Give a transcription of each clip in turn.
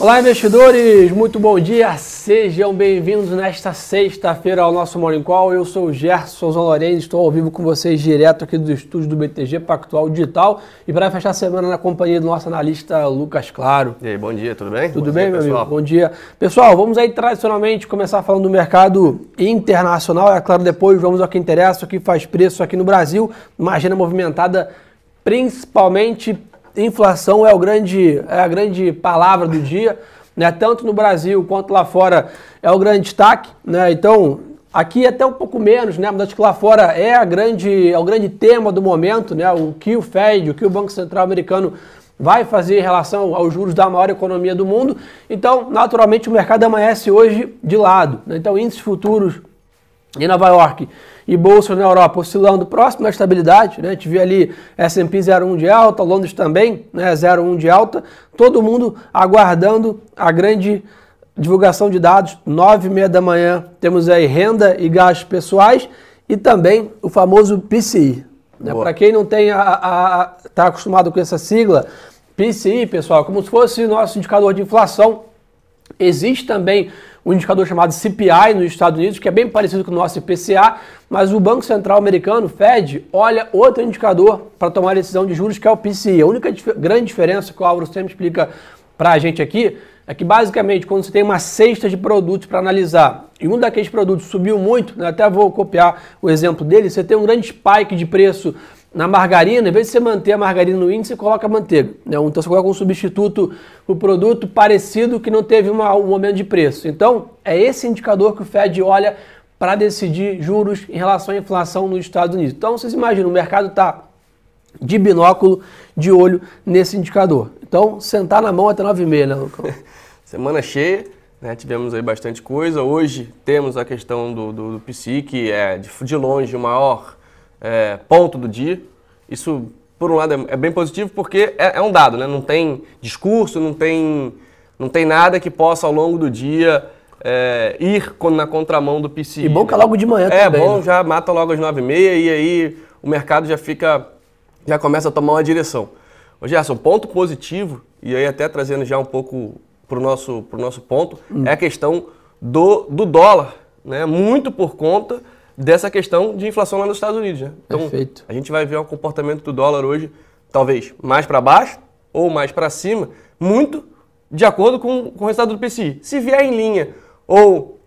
Olá, investidores! Muito bom dia! Sejam bem-vindos nesta sexta-feira ao nosso Morning Call. Eu sou o Gerson Lourenço, estou ao vivo com vocês direto aqui do estúdio do BTG Pactual Digital e para fechar a semana na companhia do nosso analista Lucas Claro. E aí, bom dia, tudo bem? Tudo bom bem, dia, meu pessoal. amigo? Bom dia. Pessoal, vamos aí tradicionalmente começar falando do mercado internacional. É claro, depois vamos ao que interessa, o que faz preço aqui no Brasil. Uma agenda movimentada principalmente inflação é, o grande, é a grande palavra do dia, né? tanto no Brasil quanto lá fora é o grande destaque. Né? Então, aqui até um pouco menos, né? mas acho que lá fora é, a grande, é o grande tema do momento, né? o que o Fed, o que o Banco Central americano vai fazer em relação aos juros da maior economia do mundo. Então, naturalmente, o mercado amanhece hoje de lado. Né? Então, índices futuros em Nova York e bolsa na Europa oscilando próximo da estabilidade, né? A gente vê ali S&P 0,1 de alta, Londres também, né, 0,1 de alta, todo mundo aguardando a grande divulgação de dados, 9 e meia da manhã, temos aí renda e gastos pessoais e também o famoso PCI. Né? Para quem não tem está acostumado com essa sigla, PCI, pessoal, como se fosse nosso indicador de inflação, existe também um indicador chamado CPI nos Estados Unidos, que é bem parecido com o nosso IPCA, mas o Banco Central americano, Fed, olha outro indicador para tomar a decisão de juros, que é o PCI. A única dif grande diferença que o Álvaro sempre explica para a gente aqui é que basicamente quando você tem uma cesta de produtos para analisar e um daqueles produtos subiu muito, né, até vou copiar o exemplo dele, você tem um grande spike de preço na margarina, em vez de você manter a margarina no índice, você coloca a manteiga. Né? Então você coloca um substituto para o produto parecido que não teve uma, um momento de preço. Então é esse indicador que o Fed olha para decidir juros em relação à inflação nos Estados Unidos. Então vocês imaginam, o mercado está de binóculo, de olho nesse indicador. Então sentar na mão até 9h30, né, Lucão? Semana cheia, né? tivemos aí bastante coisa. Hoje temos a questão do, do, do PSI, que é de, de longe o maior é, ponto do dia. Isso, por um lado, é, é bem positivo porque é, é, um dado, né? Não tem discurso, não tem, não tem nada que possa ao longo do dia é, ir na contramão do PCI. E bom que é logo de manhã é, também. É bom, né? já mata logo às nove e meia e aí o mercado já fica, já começa a tomar uma direção. Ô Gerson, ponto positivo, e aí até trazendo já um pouco para o nosso, pro nosso ponto, hum. é a questão do, do dólar, né? Muito por conta dessa questão de inflação lá nos Estados Unidos. Né? Então, Perfeito. a gente vai ver um comportamento do dólar hoje, talvez mais para baixo ou mais para cima, muito de acordo com, com o resultado do PCI. Se vier em linha ou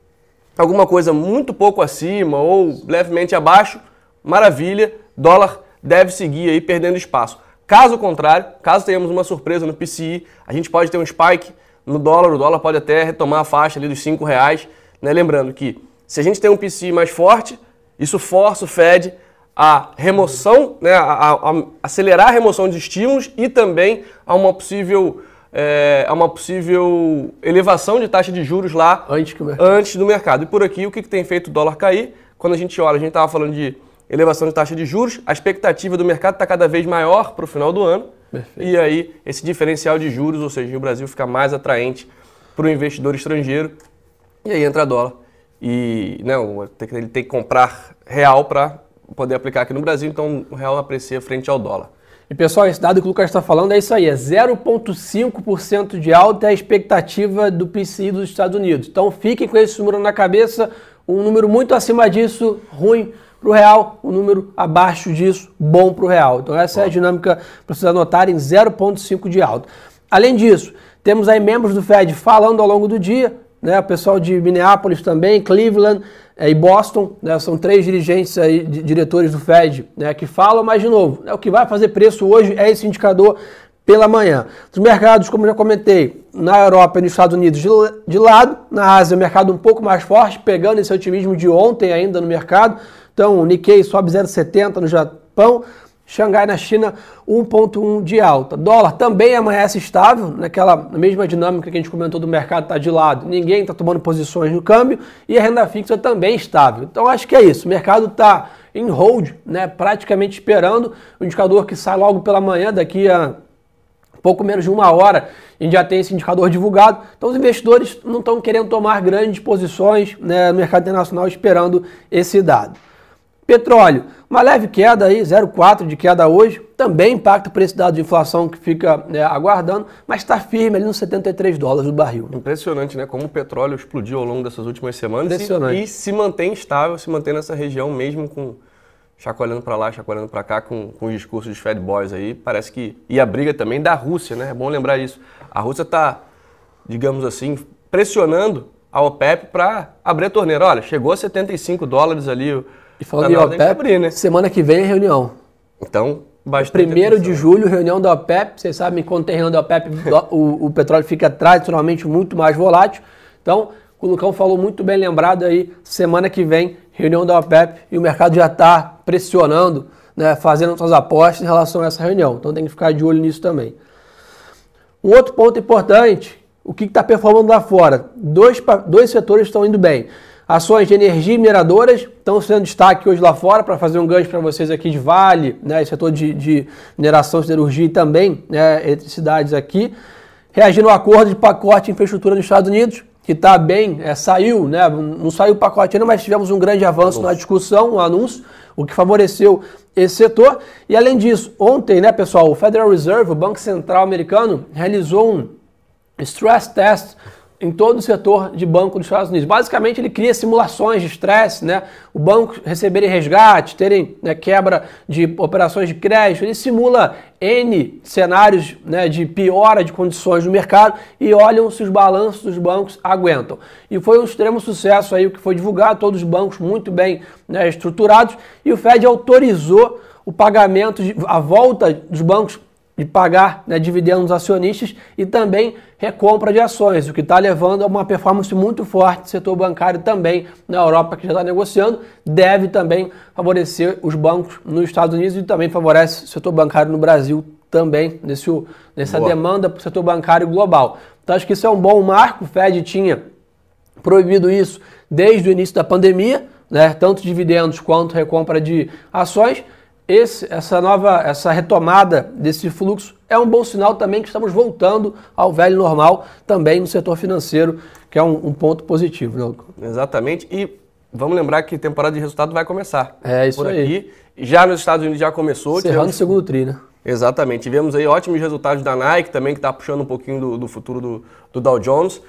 alguma coisa muito pouco acima ou levemente abaixo, maravilha, dólar deve seguir aí perdendo espaço. Caso contrário, caso tenhamos uma surpresa no PCI, a gente pode ter um spike no dólar, o dólar pode até retomar a faixa ali dos 5 reais, né? lembrando que se a gente tem um PCI mais forte, isso força o Fed a remoção, né, a, a, a acelerar a remoção de estímulos e também a uma possível, é, a uma possível elevação de taxa de juros lá antes, antes do mercado. E por aqui, o que, que tem feito o dólar cair? Quando a gente olha, a gente estava falando de elevação de taxa de juros, a expectativa do mercado está cada vez maior para o final do ano. Perfeito. E aí, esse diferencial de juros, ou seja, o Brasil fica mais atraente para o investidor estrangeiro. E aí entra dólar e não, ele tem que comprar real para poder aplicar aqui no Brasil, então o real aprecia frente ao dólar. E pessoal, esse dado que o Lucas está falando é isso aí, é 0,5% de alta é a expectativa do PCI dos Estados Unidos. Então fiquem com esse número na cabeça, um número muito acima disso, ruim para o real, um número abaixo disso, bom para o real. Então essa bom. é a dinâmica para vocês anotarem, 0,5% de alta. Além disso, temos aí membros do Fed falando ao longo do dia, né, o pessoal de Minneapolis também, Cleveland é, e Boston, né, são três dirigentes aí, diretores do Fed né, que falam, mas de novo, né, o que vai fazer preço hoje é esse indicador pela manhã. Os mercados, como já comentei, na Europa e nos Estados Unidos de, lado, na Ásia o mercado um pouco mais forte, pegando esse otimismo de ontem ainda no mercado, então o Nikkei sobe 0,70 no Japão, Xangai na China 1,1 de alta. Dólar também amanhece estável, naquela mesma dinâmica que a gente comentou do mercado está de lado, ninguém está tomando posições no câmbio e a renda fixa também estável. Então acho que é isso, o mercado está em hold, né, praticamente esperando o indicador que sai logo pela manhã, daqui a pouco menos de uma hora, a gente já tem esse indicador divulgado. Então os investidores não estão querendo tomar grandes posições né, no mercado internacional esperando esse dado. Petróleo, uma leve queda aí, 0,4 de queda hoje, também impacta por esse dado de inflação que fica né, aguardando, mas está firme ali nos 73 dólares o barril. Impressionante, né? Como o petróleo explodiu ao longo dessas últimas semanas e, e se mantém estável, se mantém nessa região mesmo com chacoalhando para lá, chacoalhando para cá com, com os discursos dos Fed Boys aí. Parece que. E a briga também da Rússia, né? É bom lembrar isso. A Rússia está, digamos assim, pressionando a OPEP para abrir a torneira. Olha, chegou a 75 dólares ali e falando tá em OPEP, abrir, né? semana que vem é reunião. Então, bastante. Primeiro de julho, reunião da OPEP. Vocês sabem, quando tem reunião da OPEP, o, o petróleo fica tradicionalmente muito mais volátil. Então, o Lucão falou muito bem lembrado aí, semana que vem, reunião da OPEP, e o mercado já está pressionando, né, fazendo suas apostas em relação a essa reunião. Então tem que ficar de olho nisso também. Um outro ponto importante, o que está performando lá fora? Dois, dois setores estão indo bem. Ações de energia e mineradoras estão sendo destaque hoje lá fora para fazer um gancho para vocês aqui de Vale, né, setor de, de mineração, siderurgia e também né, eletricidades aqui. Reagindo ao acordo de pacote de infraestrutura nos Estados Unidos, que está bem, é, saiu, né, não saiu o pacote ainda, mas tivemos um grande avanço na discussão, um anúncio, o que favoreceu esse setor. E além disso, ontem, né, pessoal, o Federal Reserve, o Banco Central americano, realizou um stress test em todo o setor de banco dos Estados Unidos. Basicamente, ele cria simulações de estresse, né? O banco receberem resgate, terem né, quebra de operações de crédito. Ele simula N cenários né, de piora de condições no mercado e olham se os balanços dos bancos aguentam. E foi um extremo sucesso aí o que foi divulgado, todos os bancos muito bem né, estruturados, e o Fed autorizou o pagamento, de, a volta dos bancos de pagar né, dividendos acionistas e também recompra de ações, o que está levando a uma performance muito forte do setor bancário também na Europa, que já está negociando, deve também favorecer os bancos nos Estados Unidos e também favorece o setor bancário no Brasil também, nesse, nessa Boa. demanda para o setor bancário global. Então acho que isso é um bom marco, o Fed tinha proibido isso desde o início da pandemia, né, tanto dividendos quanto recompra de ações, esse, essa nova, essa retomada desse fluxo é um bom sinal também que estamos voltando ao velho normal também no setor financeiro, que é um, um ponto positivo. Né? Exatamente. E vamos lembrar que a temporada de resultado vai começar. É isso por aí. aqui. Já nos Estados Unidos já começou. Encerrando tivemos... o segundo tri, né? Exatamente. Tivemos aí ótimos resultados da Nike também, que está puxando um pouquinho do, do futuro do, do Dow Jones.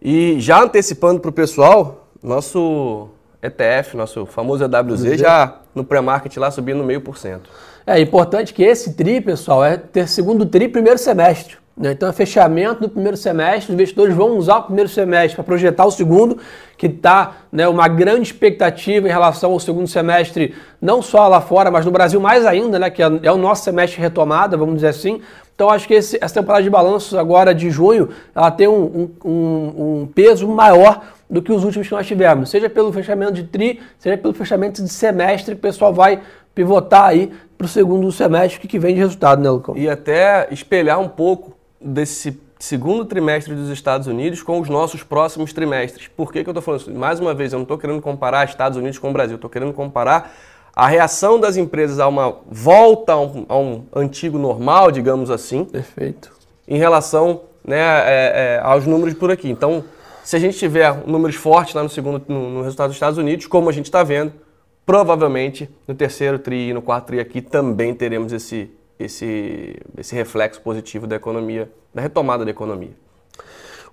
E já antecipando para o pessoal, nosso ETF, nosso famoso EWZ, já no pré-market lá subindo meio por cento. É importante que esse TRI, pessoal, é ter segundo TRI primeiro semestre. Né? Então é fechamento do primeiro semestre, os investidores vão usar o primeiro semestre para projetar o segundo, que está né, uma grande expectativa em relação ao segundo semestre, não só lá fora, mas no Brasil mais ainda, né, que é, é o nosso semestre retomada, vamos dizer assim. Então acho que esse, essa temporada de balanços agora de junho, ela tem um, um, um peso maior do que os últimos que nós tivemos, seja pelo fechamento de tri, seja pelo fechamento de semestre, que o pessoal vai pivotar aí para o segundo semestre que, que vem de resultado, né, Lucão? E até espelhar um pouco desse segundo trimestre dos Estados Unidos com os nossos próximos trimestres. Por que, que eu estou falando isso? Mais uma vez, eu não estou querendo comparar Estados Unidos com o Brasil, estou querendo comparar a reação das empresas a uma volta a um, a um antigo normal, digamos assim. Perfeito. Em relação né, é, é, aos números por aqui. Então, se a gente tiver números fortes lá no segundo no, no resultado dos Estados Unidos, como a gente está vendo, provavelmente no terceiro tri e no quarto tri aqui também teremos esse, esse, esse reflexo positivo da economia, da retomada da economia.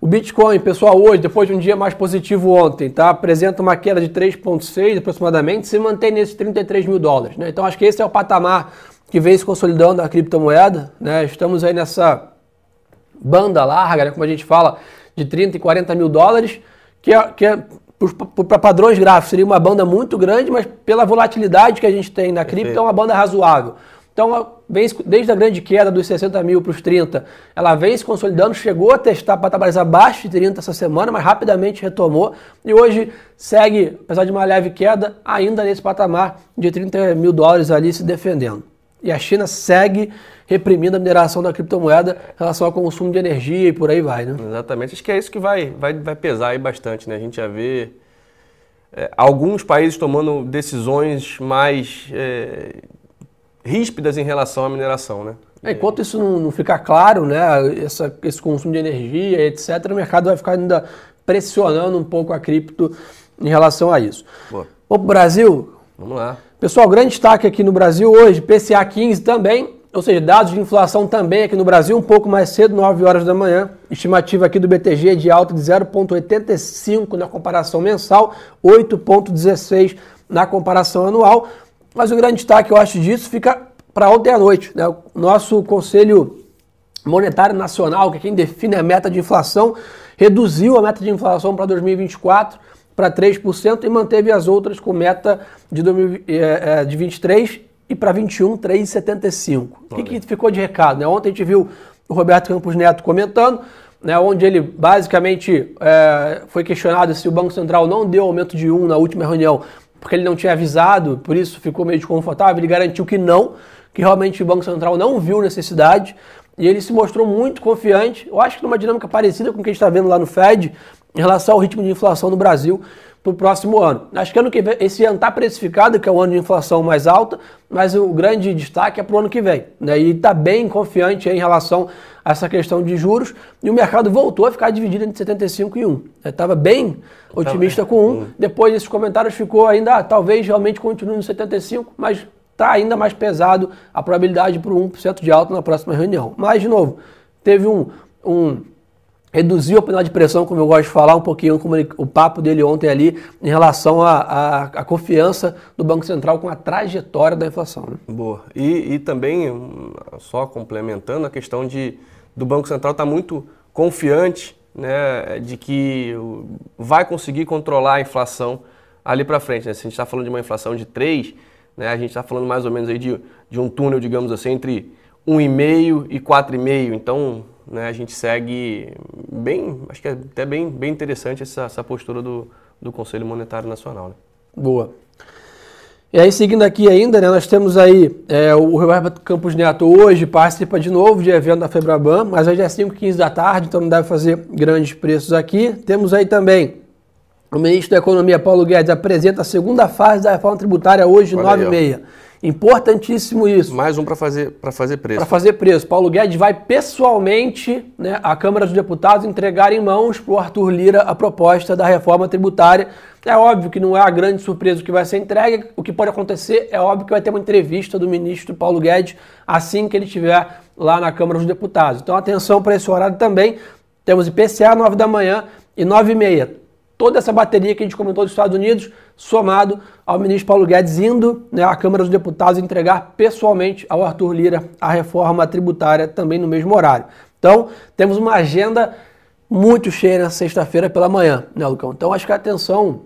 O Bitcoin, pessoal, hoje, depois de um dia mais positivo ontem, tá? apresenta uma queda de 3,6 aproximadamente, se mantém nesses 33 mil dólares. Né? Então acho que esse é o patamar que vem se consolidando a criptomoeda. Né? Estamos aí nessa banda larga, né? como a gente fala, de 30 e 40 mil dólares, que é, que é para padrões gráficos seria uma banda muito grande, mas pela volatilidade que a gente tem na cripto é uma banda razoável. Então, vem, desde a grande queda dos 60 mil para os 30, ela vem se consolidando, chegou a testar patamares abaixo de 30 essa semana, mas rapidamente retomou e hoje segue, apesar de uma leve queda, ainda nesse patamar de 30 mil dólares ali se defendendo. E a China segue reprimindo a mineração da criptomoeda em relação ao consumo de energia e por aí vai, né? Exatamente. Acho que é isso que vai, vai, vai pesar aí bastante, né? A gente já vê é, alguns países tomando decisões mais é, ríspidas em relação à mineração, né? É, enquanto isso não, não ficar claro, né, essa, esse consumo de energia, etc., o mercado vai ficar ainda pressionando um pouco a cripto em relação a isso. Boa. Vamos para o Brasil? Vamos lá. Pessoal, grande destaque aqui no Brasil hoje, PCA 15 também, ou seja, dados de inflação também aqui no Brasil, um pouco mais cedo, 9 horas da manhã. Estimativa aqui do BTG de alta de 0,85 na comparação mensal, 8,16 na comparação anual. Mas o grande destaque, eu acho, disso fica para ontem à noite. Né? O nosso Conselho Monetário Nacional, que é quem define a meta de inflação, reduziu a meta de inflação para 2024 para 3% e manteve as outras com meta de, 2023 eh, eh, e para 21, 3,75. O que, que ficou de recado? Né? Ontem a gente viu o Roberto Campos Neto comentando, né, onde ele basicamente é, foi questionado se o Banco Central não deu aumento de 1 na última reunião, porque ele não tinha avisado, por isso ficou meio desconfortável. Ele garantiu que não, que realmente o Banco Central não viu necessidade e ele se mostrou muito confiante. Eu acho que numa dinâmica parecida com o que a gente está vendo lá no Fed, em relação ao ritmo de inflação no Brasil para o próximo ano. Acho que ano que vem, esse ano está precificado, que é o ano de inflação mais alta, mas o grande destaque é para o ano que vem. Né? E está bem confiante em relação a essa questão de juros. E o mercado voltou a ficar dividido entre 75 e 1. Estava bem otimista com 1. Depois desses comentários ficou ainda, ah, talvez realmente continue no 75, mas está ainda mais pesado a probabilidade para o 1% de alta na próxima reunião. Mas, de novo, teve um, um reduziu a panela de pressão, como eu gosto de falar um pouquinho, como ele, o papo dele ontem ali, em relação à confiança do Banco Central com a trajetória da inflação. Né? Boa. E, e, também, só complementando, a questão de do Banco Central estar tá muito confiante né, de que vai conseguir controlar a inflação ali para frente. Né? Se a gente está falando de uma inflação de 3, né, a gente está falando mais ou menos aí de, de um túnel, digamos assim, entre 1,5 e 4,5. Então, né, a gente segue bem, acho que é até bem, bem interessante essa, essa postura do, do Conselho Monetário Nacional. Né? Boa. E aí, seguindo aqui ainda, né, nós temos aí é, o Roberto Campos Neto hoje participa de novo de evento da Febraban, mas hoje é 5h15 da tarde, então não deve fazer grandes preços aqui. Temos aí também o ministro da Economia, Paulo Guedes, apresenta a segunda fase da reforma tributária hoje, 9h30. Importantíssimo isso. Mais um para fazer, fazer preço. Para fazer preço. Paulo Guedes vai pessoalmente né, à Câmara dos Deputados entregar em mãos para o Arthur Lira a proposta da reforma tributária. É óbvio que não é a grande surpresa que vai ser entregue. O que pode acontecer é óbvio que vai ter uma entrevista do ministro Paulo Guedes assim que ele estiver lá na Câmara dos Deputados. Então atenção para esse horário também. Temos IPCA 9 da manhã e 9 e meia toda essa bateria que a gente comentou dos Estados Unidos, somado ao ministro Paulo Guedes indo né, à Câmara dos Deputados entregar pessoalmente ao Arthur Lira a reforma tributária também no mesmo horário. Então, temos uma agenda muito cheia na sexta-feira pela manhã, né, Lucão? Então, acho que a atenção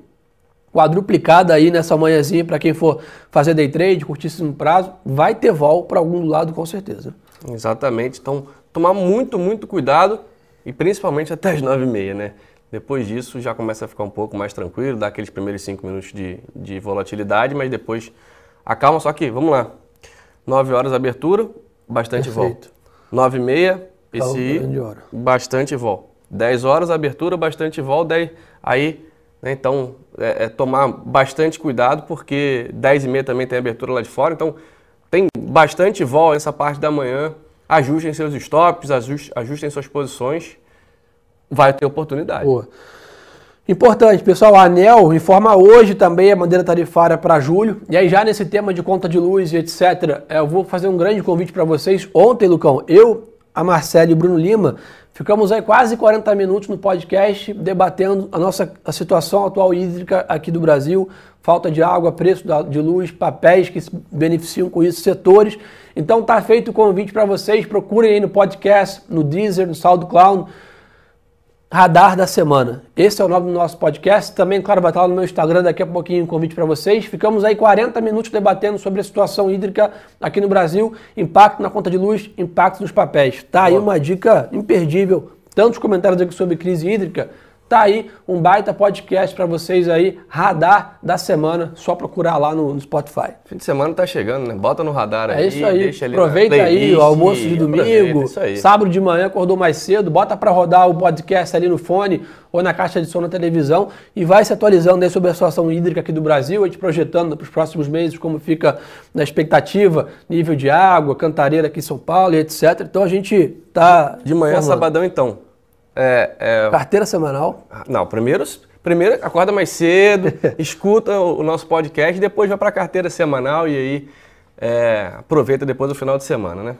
quadruplicada aí nessa manhãzinha para quem for fazer day trade, curtíssimo prazo, vai ter vol para algum lado com certeza. Exatamente. Então, tomar muito, muito cuidado e principalmente até as nove e meia, né? Depois disso já começa a ficar um pouco mais tranquilo, dá aqueles primeiros cinco minutos de, de volatilidade, mas depois acalma. Só que, vamos lá, 9 horas abertura, bastante volta. 9 e meia, PCI, bastante vol. 10 horas abertura, bastante vol, daí, aí, né, então, é, é, tomar bastante cuidado, porque 10 e meia também tem abertura lá de fora, então tem bastante vol nessa parte da manhã, ajustem seus stops, ajustem suas posições, vai ter oportunidade. Boa. Importante, pessoal, a ANEL informa hoje também a bandeira tarifária para julho. E aí, já nesse tema de conta de luz e etc., é, eu vou fazer um grande convite para vocês. Ontem, Lucão, eu, a Marcela e o Bruno Lima ficamos aí quase 40 minutos no podcast debatendo a nossa a situação atual hídrica aqui do Brasil, falta de água, preço de luz, papéis que se beneficiam com isso, setores. Então, tá feito o convite para vocês. Procurem aí no podcast, no Deezer, no SoundCloud Radar da Semana. Esse é o nome do nosso podcast. Também, claro, vai estar lá no meu Instagram daqui a pouquinho um convite para vocês. Ficamos aí 40 minutos debatendo sobre a situação hídrica aqui no Brasil, impacto na conta de luz, impacto nos papéis. Tá aí uma dica imperdível. Tantos comentários aqui sobre crise hídrica. Tá aí um baita podcast para vocês aí, radar da semana, só procurar lá no, no, Spotify. Fim de semana tá chegando, né? Bota no radar aí. É isso aí. Aproveita aí o almoço de domingo, sábado de manhã acordou mais cedo, bota para rodar o podcast ali no fone ou na caixa de som na televisão e vai se atualizando aí sobre a situação hídrica aqui do Brasil, a gente projetando para os próximos meses como fica na expectativa, nível de água, cantareira aqui em São Paulo e etc. Então a gente tá de manhã, formando. sabadão então. É, é... Carteira semanal? Não, primeiro, primeiro acorda mais cedo, escuta o nosso podcast, depois vai para a carteira semanal e aí é, aproveita depois do final de semana, né?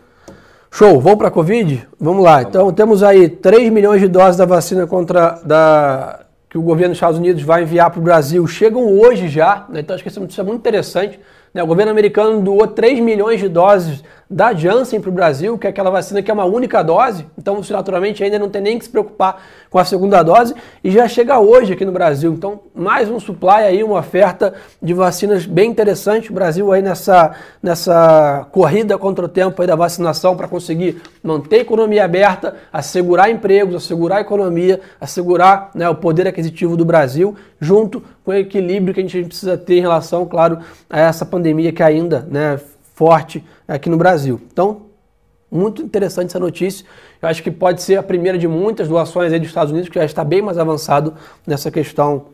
Show, vamos para a Covid? Vamos lá. Então temos aí 3 milhões de doses da vacina contra da que o governo dos Estados Unidos vai enviar para o Brasil. Chegam hoje já, né? então acho que isso é muito interessante. Né? O governo americano doou 3 milhões de doses da Janssen para o Brasil, que é aquela vacina que é uma única dose, então você naturalmente ainda não tem nem que se preocupar com a segunda dose, e já chega hoje aqui no Brasil. Então, mais um supply aí, uma oferta de vacinas bem interessante. O Brasil aí nessa, nessa corrida contra o tempo aí da vacinação para conseguir manter a economia aberta, assegurar empregos, assegurar a economia, assegurar né, o poder aquisitivo do Brasil, junto com o equilíbrio que a gente precisa ter em relação, claro, a essa pandemia que ainda né, forte aqui no Brasil. Então, muito interessante essa notícia. Eu acho que pode ser a primeira de muitas doações aí dos Estados Unidos, que já está bem mais avançado nessa questão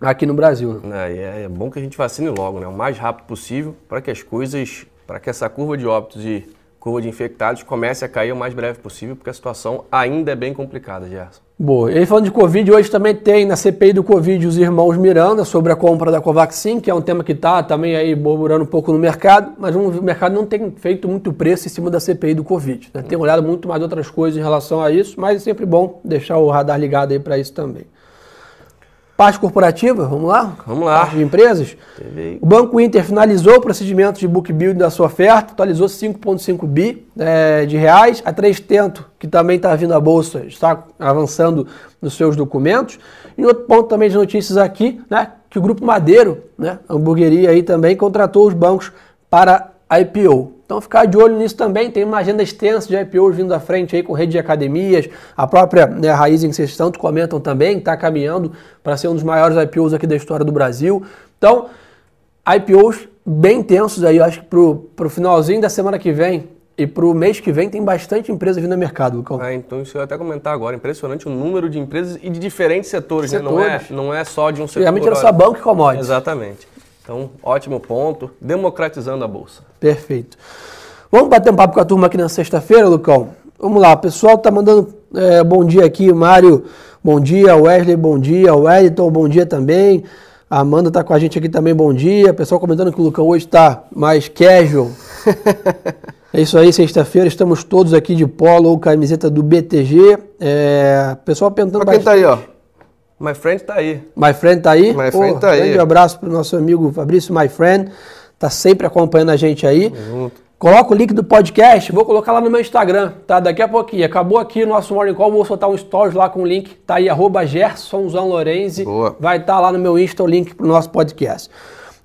aqui no Brasil. Né? É, é, bom que a gente vacine logo, né? o mais rápido possível, para que as coisas, para que essa curva de óbitos e curva de infectados comece a cair o mais breve possível, porque a situação ainda é bem complicada, Gerson. Boa. E aí, falando de Covid, hoje também tem na CPI do Covid os irmãos Miranda sobre a compra da Covaxin, que é um tema que está também aí borburando um pouco no mercado, mas o mercado não tem feito muito preço em cima da CPI do Covid. Né? Tem olhado muito mais outras coisas em relação a isso, mas é sempre bom deixar o radar ligado aí para isso também. Parte corporativa, vamos lá? Vamos lá. Parte de empresas. O Banco Inter finalizou o procedimento de book build da sua oferta, atualizou 5,5 bi é, de reais. A 3Tento, que também está vindo à Bolsa, está avançando nos seus documentos. E outro ponto também de notícias aqui, né, que o Grupo Madeiro, né, a hamburgueria aí também, contratou os bancos para IPO. Então ficar de olho nisso também, tem uma agenda extensa de IPOs vindo à frente aí com rede de academias, a própria né, Raiz em que vocês tanto comentam também, está caminhando para ser um dos maiores IPOs aqui da história do Brasil. Então, IPOs bem intensos aí, eu acho que para o finalzinho da semana que vem e para o mês que vem tem bastante empresa vindo no mercado, Lucão. Ah, então isso eu ia até comentar agora. Impressionante o número de empresas e de diferentes setores, setores. Né? Não, é, não é só de um setor. Realmente era só banco e commodities. Exatamente. Então, ótimo ponto, democratizando a Bolsa. Perfeito. Vamos bater um papo com a turma aqui na sexta-feira, Lucão? Vamos lá, o pessoal tá mandando é, bom dia aqui, Mário, bom dia, Wesley, bom dia, o Wellington, bom dia também. A Amanda tá com a gente aqui também, bom dia. O pessoal comentando que o Lucão hoje está mais casual. é isso aí, sexta-feira, estamos todos aqui de polo ou camiseta do BTG. É, pessoal perguntando... Pra quem tá aí, ó. My friend tá aí. My friend tá aí? My friend Pô, tá aí. Grande abraço pro nosso amigo Fabrício, my friend. Tá sempre acompanhando a gente aí. Junto. Coloca o link do podcast, vou colocar lá no meu Instagram, tá? Daqui a pouquinho. Acabou aqui o nosso Morning Call, vou soltar um stories lá com o link, tá aí, arroba Gersonzão Lorenzi. Boa. Vai estar tá lá no meu Insta o link pro nosso podcast.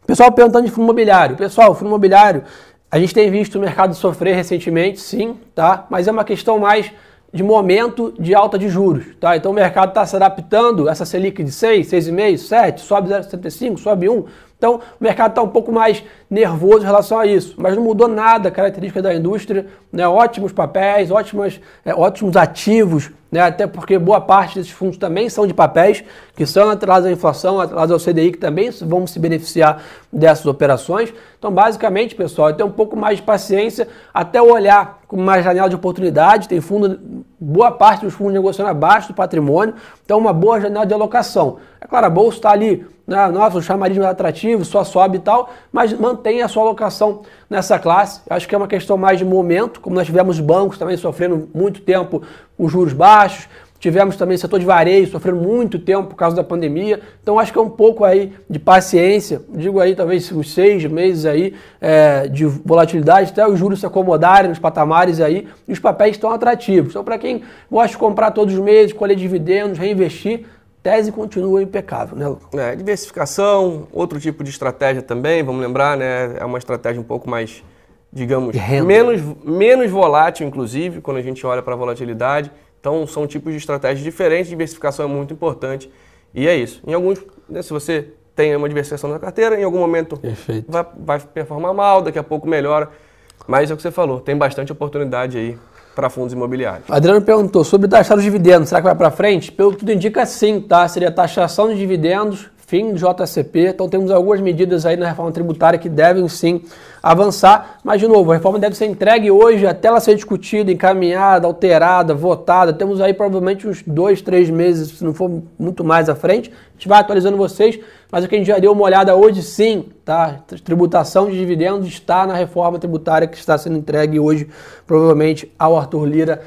Pessoal perguntando de fundo imobiliário. Pessoal, fundo imobiliário, a gente tem visto o mercado sofrer recentemente, sim, tá? Mas é uma questão mais de momento de alta de juros. Tá? Então o mercado está se adaptando, essa Selic de 6, 6,5, 7, sobe 0,75, sobe 1. Então o mercado está um pouco mais nervoso em relação a isso, mas não mudou nada a característica da indústria, né? ótimos papéis, ótimos, é, ótimos ativos, né? até porque boa parte desses fundos também são de papéis, que são atrelados à inflação, atrelados ao CDI, que também vão se beneficiar dessas operações. Então, basicamente, pessoal, é ter um pouco mais de paciência até olhar com mais janela de oportunidade. Tem fundo, boa parte dos fundos negociando abaixo do patrimônio, então uma boa janela de alocação. É claro, a bolsa está ali, né, nossa, o chamarismo é atrativo, só sobe e tal, mas mantenha a sua alocação nessa classe. Acho que é uma questão mais de momento, como nós tivemos bancos também sofrendo muito tempo com juros baixos, Tivemos também o setor de varejo sofrendo muito tempo por causa da pandemia. Então acho que é um pouco aí de paciência, digo aí talvez uns seis meses aí é, de volatilidade, até os juros se acomodarem nos patamares aí e os papéis estão atrativos. Então para quem gosta de comprar todos os meses, colher dividendos, reinvestir, tese continua impecável, né, Lucas? É, diversificação, outro tipo de estratégia também, vamos lembrar, né? É uma estratégia um pouco mais, digamos, menos, menos volátil, inclusive, quando a gente olha para a volatilidade. Então, são tipos de estratégias diferentes, diversificação é muito importante. E é isso. Em alguns, né, se você tem uma diversificação na carteira, em algum momento vai, vai performar mal, daqui a pouco melhora. Mas é o que você falou, tem bastante oportunidade aí para fundos imobiliários. Adriano perguntou sobre taxar os dividendos, será que vai para frente? Pelo que tudo indica, sim, tá? Seria taxação de dividendos fim do JCP, então temos algumas medidas aí na reforma tributária que devem sim avançar, mas de novo, a reforma deve ser entregue hoje até ela ser discutida, encaminhada, alterada, votada, temos aí provavelmente uns dois, três meses, se não for muito mais à frente, a gente vai atualizando vocês, mas o que a gente já deu uma olhada hoje sim, tá? Tributação de dividendos está na reforma tributária que está sendo entregue hoje, provavelmente, ao Arthur Lira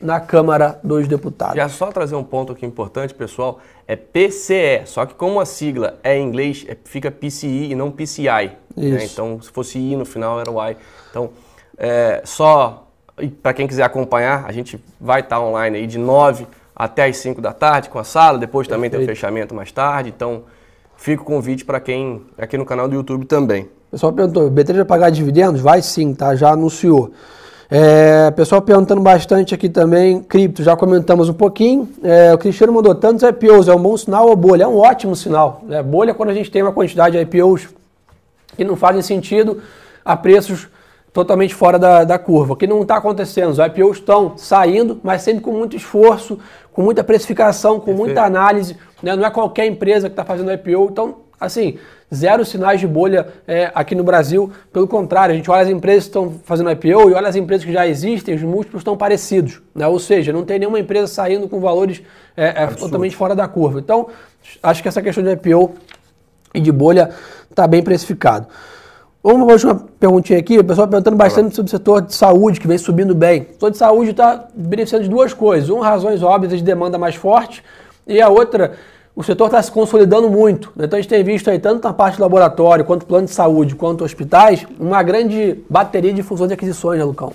na Câmara dos Deputados. Já só trazer um ponto aqui importante, pessoal, é PCE, só que como a sigla é em inglês, é, fica PCI e não PCI. Né? Então, se fosse I no final, era Y. Então, é, só para quem quiser acompanhar, a gente vai estar tá online aí de 9 até as 5 da tarde com a sala, depois também Perfeito. tem o fechamento mais tarde, então fica o convite para quem aqui no canal do YouTube também. O pessoal perguntou, o B3 vai pagar dividendos? Vai sim, tá? Já anunciou. É, pessoal perguntando bastante aqui também, cripto, já comentamos um pouquinho. É, o Cristiano mandou tantos IPOs, é um bom sinal ou bolha? É um ótimo sinal. É, bolha é quando a gente tem uma quantidade de IPOs que não fazem sentido a preços totalmente fora da, da curva. O que não está acontecendo? Os IPOs estão saindo, mas sempre com muito esforço, com muita precificação, com muita análise. Né? Não é qualquer empresa que está fazendo IPO. Então, assim, zero sinais de bolha é, aqui no Brasil. Pelo contrário, a gente olha as empresas que estão fazendo IPO e olha as empresas que já existem, os múltiplos estão parecidos. Né? Ou seja, não tem nenhuma empresa saindo com valores é, é, totalmente fora da curva. Então, acho que essa questão de IPO e de bolha está bem precificado. Uma última perguntinha aqui, o pessoal perguntando bastante sobre o setor de saúde, que vem subindo bem. O setor de saúde está beneficiando de duas coisas. Uma, razões óbvias de demanda mais forte, e a outra, o setor está se consolidando muito. Então a gente tem visto aí, tanto na parte do laboratório, quanto plano de saúde, quanto hospitais, uma grande bateria de fusões e aquisições, né, Lucão?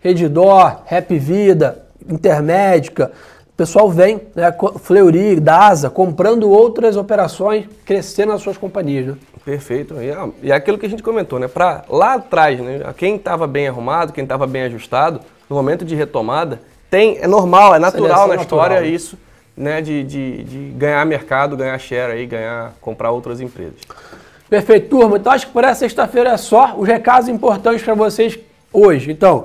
Redidor, Rap Vida, Intermédica, o pessoal vem, né, Fleury, DASA, comprando outras operações, crescendo as suas companhias. Né? Perfeito. E, é, e é aquilo que a gente comentou, né? Para lá atrás, né? Quem estava bem arrumado, quem estava bem ajustado, no momento de retomada, tem, é normal, é natural na história natural, né? isso né, de, de, de, ganhar mercado, ganhar share aí, ganhar, comprar outras empresas. Perfeito, turma. Então acho que por essa sexta-feira é só. Os recados importantes para vocês hoje. Então,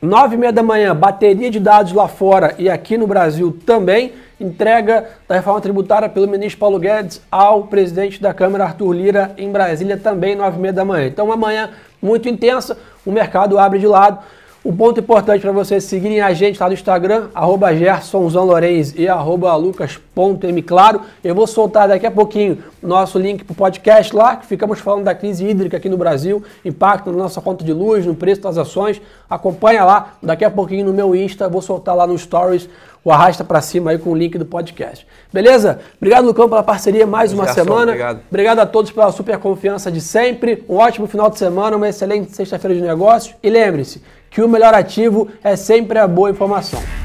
nove e meia da manhã, bateria de dados lá fora e aqui no Brasil também. Entrega da reforma tributária pelo ministro Paulo Guedes ao presidente da Câmara, Arthur Lira, em Brasília, também nove e meia da manhã. Então, uma manhã muito intensa, o mercado abre de lado. O ponto importante para vocês seguirem a gente lá no Instagram, arroba e arroba lucas.mclaro. Eu vou soltar daqui a pouquinho nosso link para o podcast lá, que ficamos falando da crise hídrica aqui no Brasil, impacto na nossa conta de luz, no preço das ações. Acompanha lá, daqui a pouquinho no meu Insta, vou soltar lá no Stories o arrasta para cima aí com o link do podcast. Beleza? Obrigado, Lucão, pela parceria mais uma semana. Obrigado. obrigado a todos pela super confiança de sempre. Um ótimo final de semana, uma excelente sexta-feira de negócios. E lembre-se, que o melhor ativo é sempre a boa informação.